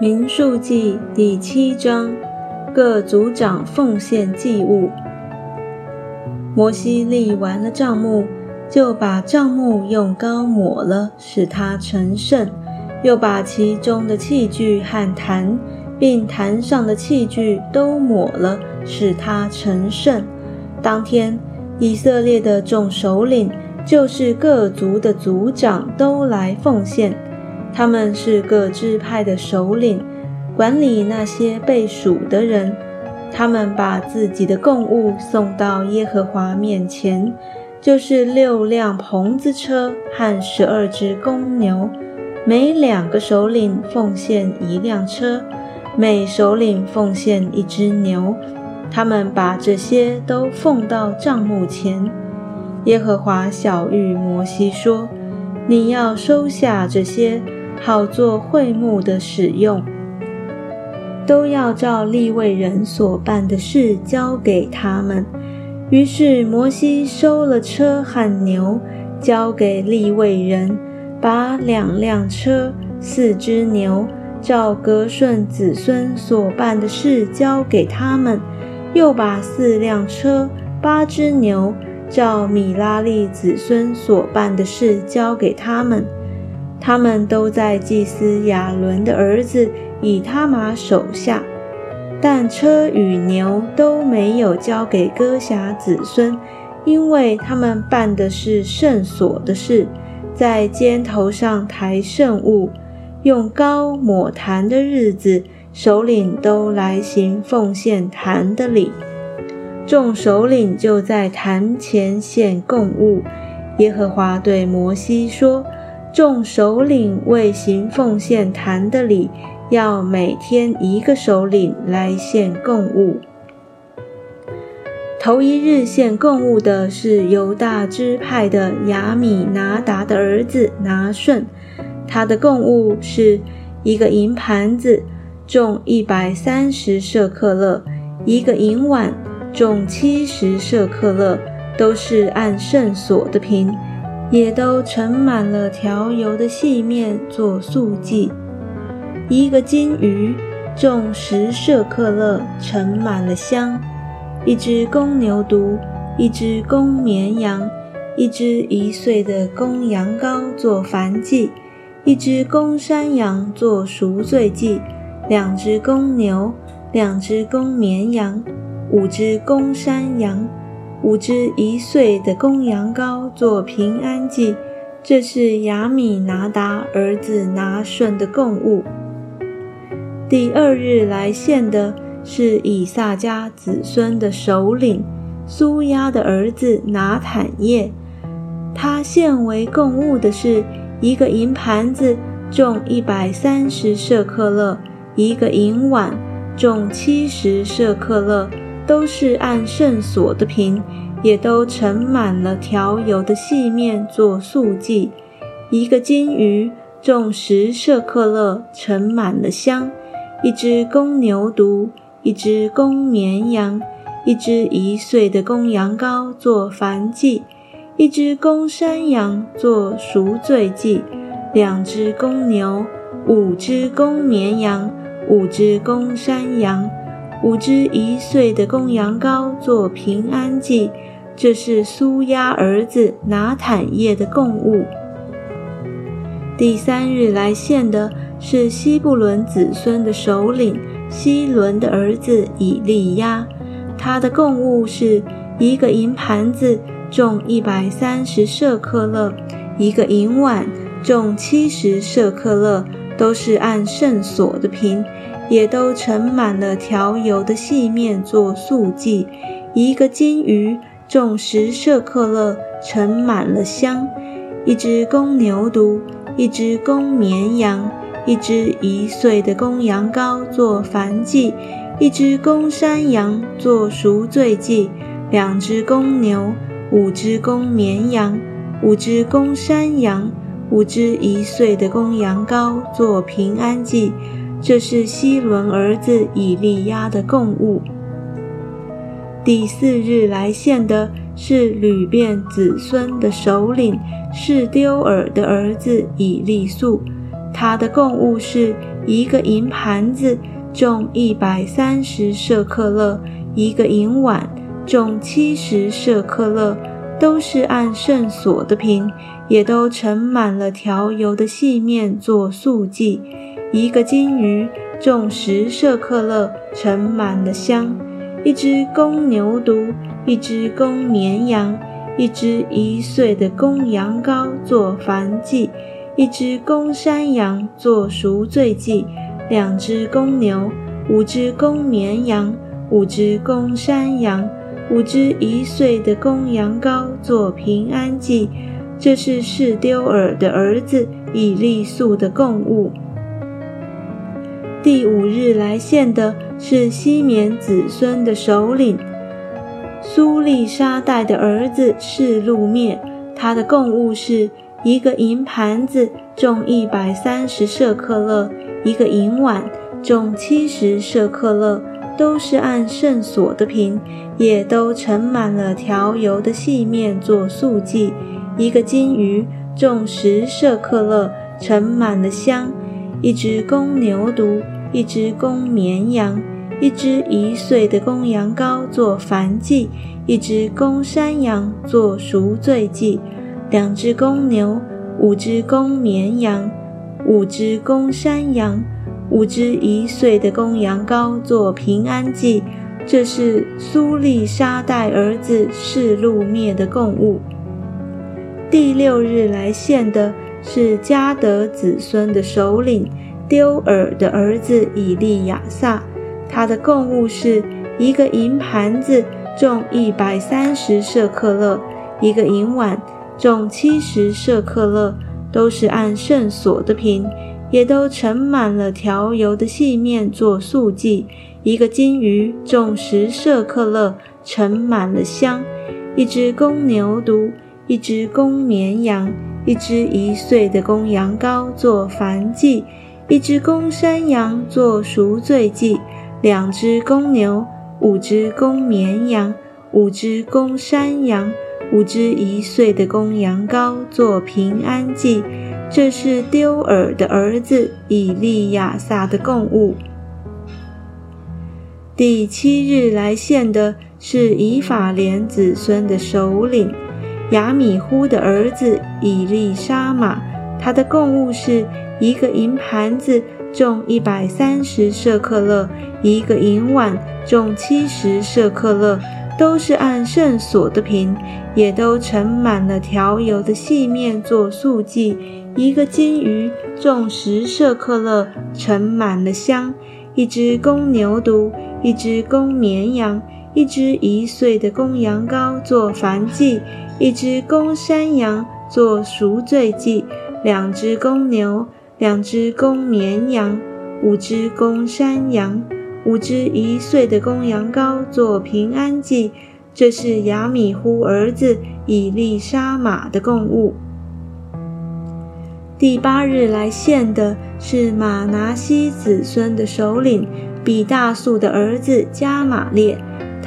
民数记第七章，各族长奉献祭物。摩西立完了帐幕，就把帐幕用膏抹了，使它成圣；又把其中的器具和坛，并坛上的器具都抹了，使它成圣。当天，以色列的众首领，就是各族的族长，都来奉献。他们是各支派的首领，管理那些被数的人。他们把自己的供物送到耶和华面前，就是六辆棚子车和十二只公牛，每两个首领奉献一辆车，每首领奉献一只牛。他们把这些都奉到帐幕前。耶和华小谕摩西说：“你要收下这些。”好做会幕的使用，都要照立位人所办的事交给他们。于是摩西收了车和牛，交给立位人，把两辆车、四只牛，照格顺子孙所办的事交给他们；又把四辆车、八只牛，照米拉利子孙所办的事交给他们。他们都在祭司亚伦的儿子以他玛手下，但车与牛都没有交给歌辖子孙，因为他们办的是圣所的事，在肩头上抬圣物、用膏抹坛的日子，首领都来行奉献坛的礼。众首领就在坛前献供物。耶和华对摩西说。众首领为行奉献坛的礼，要每天一个首领来献供物。头一日献供物的是犹大支派的亚米拿达的儿子拿顺，他的供物是一个银盘子，重一百三十舍克勒；一个银碗，重七十舍克勒，都是按圣所的平。也都盛满了调油的细面做素剂，一个金鱼重十舍克勒，盛满了香；一只公牛犊，一只公绵羊，一只一岁的公羊羔做燔祭，一只公山羊做赎罪祭，两只公牛，两只公绵羊，五只公山羊。五只一岁的公羊羔做平安祭，这是亚米拿达儿子拿顺的供物。第二日来献的是以撒家子孙的首领苏亚的儿子拿坦叶，他献为供物的是一个银盘子，重一百三十舍克勒；一个银碗，重七十舍克勒。都是按圣所的瓶，也都盛满了调油的细面做素剂。一个金鱼重十舍克勒，盛满了香。一只公牛犊，一只公绵羊，一只一岁的公羊羔做燔祭，一只公山羊做赎罪祭，两只公牛，五只公绵羊，五只公山羊。五只一岁的公羊羔做平安祭，这是苏亚儿子拿坦叶的供物。第三日来献的是西布伦子孙的首领西伦的儿子以利亚，他的供物是一个银盘子，重一百三十舍克勒；一个银碗，重七十舍克勒，都是按圣所的平。也都盛满了调油的细面做素剂，一个金鱼重十舍克勒，盛满了香；一只公牛犊，一只公绵羊，一只一岁的公羊羔做燔祭，一只公山羊做赎罪祭，两只公牛，五只公绵羊，五只公山羊，五只一岁的公羊羔做平安祭。这是希伦儿子以利亚的供物。第四日来献的是吕遍子孙的首领是丢尔的儿子以利素，他的供物是一个银盘子，重一百三十舍克勒；一个银碗，重七十舍克勒，都是按圣所的瓶，也都盛满了调油的细面做素祭；一个金鱼，重十舍克勒，盛满了香；一只公牛犊，一只公绵羊，一只一岁的公羊羔做燔祭。一只公山羊做赎罪祭，两只公牛，五只公绵羊，五只公山羊，五只一岁的公羊羔做平安祭。这是士丢尔的儿子以利素的供物。第五日来献的是西缅子孙的首领苏利沙代的儿子是路灭，他的供物是。一个银盘子重一百三十舍克勒，一个银碗重七十舍克勒，都是按圣所的瓶，也都盛满了调油的细面做素祭。一个金鱼重十舍克勒，盛满了香。一只公牛犊，一只公绵羊，一只一岁的公羊羔做燔祭，一只公山羊做赎罪祭。两只公牛，五只公绵羊，五只公山羊，五只一岁的公羊羔做平安祭。这是苏利沙带儿子示路灭的供物。第六日来献的是迦德子孙的首领丢尔的儿子以利亚撒，他的贡物是一个银盘子，重一百三十舍克勒，一个银碗。重七十舍克勒，都是按圣所的瓶，也都盛满了调油的细面做素祭。一个金鱼重十舍克勒，盛满了香。一只公牛犊，一只公绵羊，一只一岁的公羊羔做燔祭，一只公山羊做赎罪祭。两只公牛，五只公绵羊，五只公山羊。五只一岁的公羊羔做平安祭，这是丢尔的儿子以利亚撒的供物。第七日来献的是以法莲子孙的首领亚米呼的儿子以利沙玛，他的贡物是一个银盘子，重一百三十舍克勒；一个银碗，重七十舍克勒。都是按圣所的瓶，也都盛满了调油的细面做素祭。一个金鱼重十舍克勒，盛满了香。一只公牛犊，一只公绵羊，一只一岁的公羊羔做燔祭，一只公山羊做赎罪祭。两只公牛，两只公绵羊，五只公山羊。五只一岁的公羊羔做平安祭，这是亚米呼儿子以利沙玛的供物。第八日来献的是马拿西子孙的首领比大素的儿子加玛列，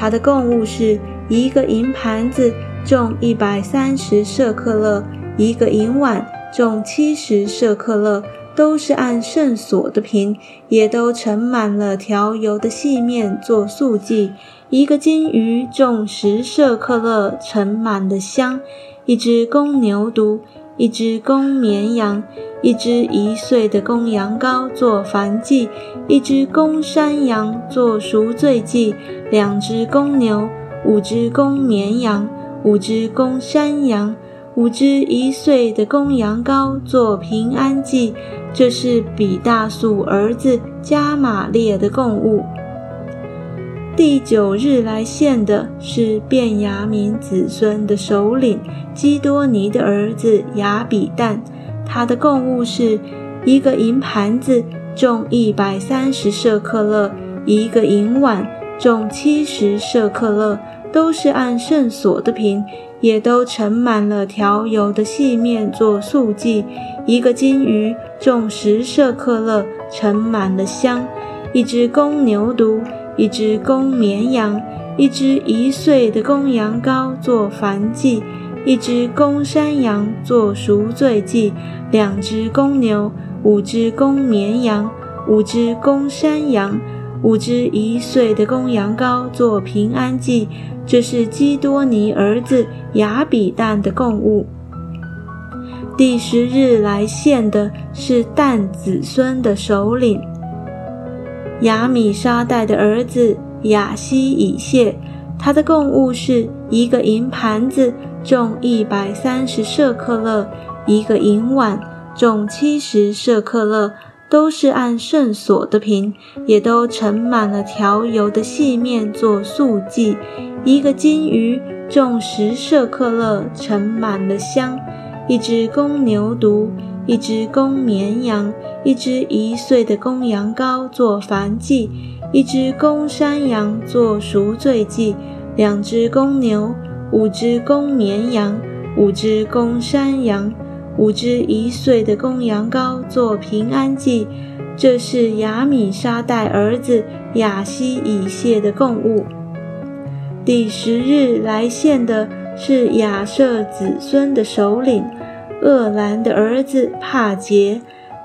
他的供物是一个银盘子，重一百三十舍克勒；一个银碗，重七十舍克勒。都是按圣所的瓶，也都盛满了调油的细面做素祭。一个金鱼重十舍克勒，盛满了香。一只公牛犊，一只公绵羊，一只一岁的公羊羔做燔祭，一只公山羊做赎罪祭。两只公牛，五只公绵羊，五只公山羊。五只一岁的公羊羔做平安祭，这是比大素儿子加玛列的供物。第九日来献的是便雅悯子孙的首领基多尼的儿子亚比旦，他的贡物是一个银盘子，重一百三十舍克勒；一个银碗，重七十舍克勒，都是按圣所的瓶。也都盛满了调油的细面做素祭。一个金鱼重十舍克勒，盛满了香。一只公牛犊，一只公绵羊，一只一岁的公羊羔做燔祭，一只公山羊做赎罪祭。两只公牛，五只公绵羊，五只公山羊，五只一岁的公羊羔做平安祭。这是基多尼儿子亚比旦的供物。第十日来献的是但子孙的首领亚米沙代的儿子亚西以谢，他的供物是一个银盘子，重一百三十舍克勒；一个银碗，重七十舍克勒，都是按圣所的瓶，也都盛满了调油的细面做素祭；一个金鱼，重十舍克勒，盛满了香。一只公牛犊，一只公绵羊，一只一岁的公羊羔做燔祭，一只公山羊做赎罪祭，两只公牛，五只公绵羊，五只公山羊，五只一岁的公羊羔做平安祭。这是亚米沙代儿子亚西以谢的供物。第十日来献的是亚瑟子孙的首领。厄兰的儿子帕杰，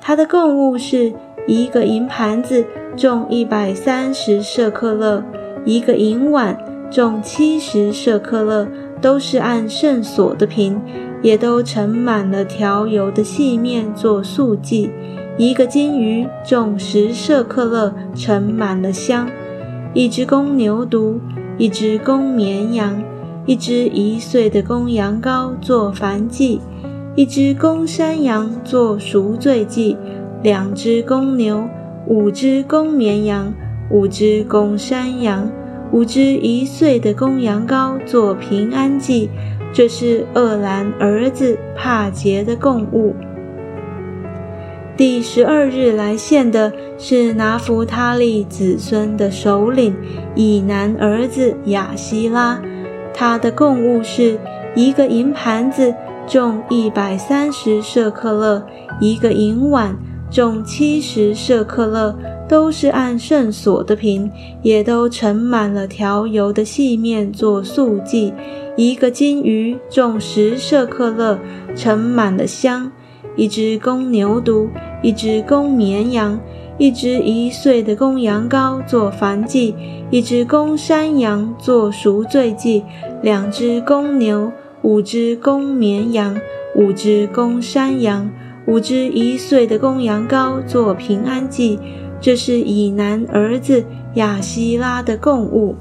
他的贡物是一个银盘子，重一百三十舍克勒；一个银碗，重七十舍克勒，都是按圣所的瓶，也都盛满了调油的细面做素祭；一个金鱼，重十舍克勒，盛满了香；一只公牛犊，一只公绵羊，一只一岁的公羊羔做燔祭。一只公山羊做赎罪祭，两只公牛，五只公绵羊，五只公山羊，五只一岁的公羊羔做平安祭。这是厄兰儿子帕杰的供物。第十二日来献的是拿弗他利子孙的首领以南儿子亚希拉，他的供物是一个银盘子。重一百三十舍克勒，一个银碗重七十舍克勒，都是按圣所的瓶，也都盛满了调油的细面做素祭。一个金鱼重十舍克勒，盛满了香。一只公牛犊，一只公绵羊，一只一岁的公羊羔做燔祭，一只公山羊做赎罪祭，两只公牛。五只公绵羊，五只公山羊，五只一岁的公羊羔做平安祭。这是以南儿子亚希拉的供物。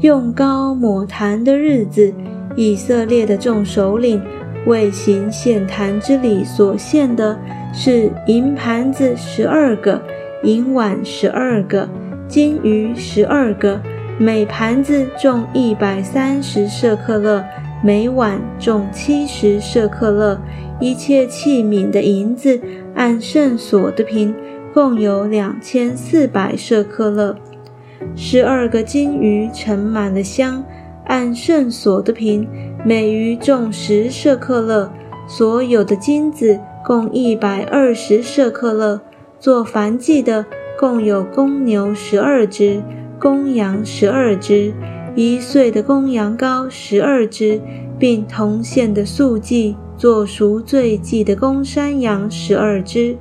用膏抹坛的日子，以色列的众首领为行献坛之礼所献的是银盘子十二个，银碗十二个，金鱼十二个。每盘子重一百三十舍克勒，每碗重七十舍克勒。一切器皿的银子按圣所的瓶，共有两千四百舍克勒。十二个金鱼盛满了香，按圣所的瓶，每鱼重十舍克勒。所有的金子共一百二十舍克勒。做燔祭的共有公牛十二只。公羊十二只，一岁的公羊羔十二只，并同献的素祭做赎罪祭的公山羊十二只，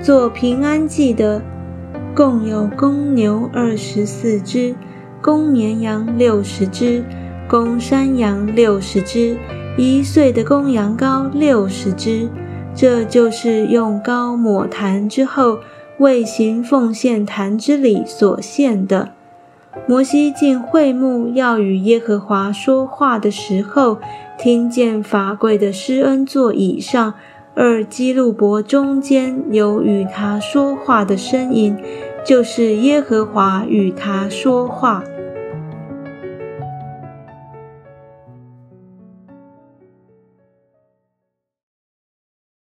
做平安祭的共有公牛二十四只，公绵羊六十只，公山羊六十只，一岁的公羊羔六十只。这就是用膏抹坛之后为行奉献坛之礼所献的。摩西进会幕要与耶和华说话的时候，听见法柜的施恩座椅上，二基路伯中间有与他说话的声音，就是耶和华与他说话。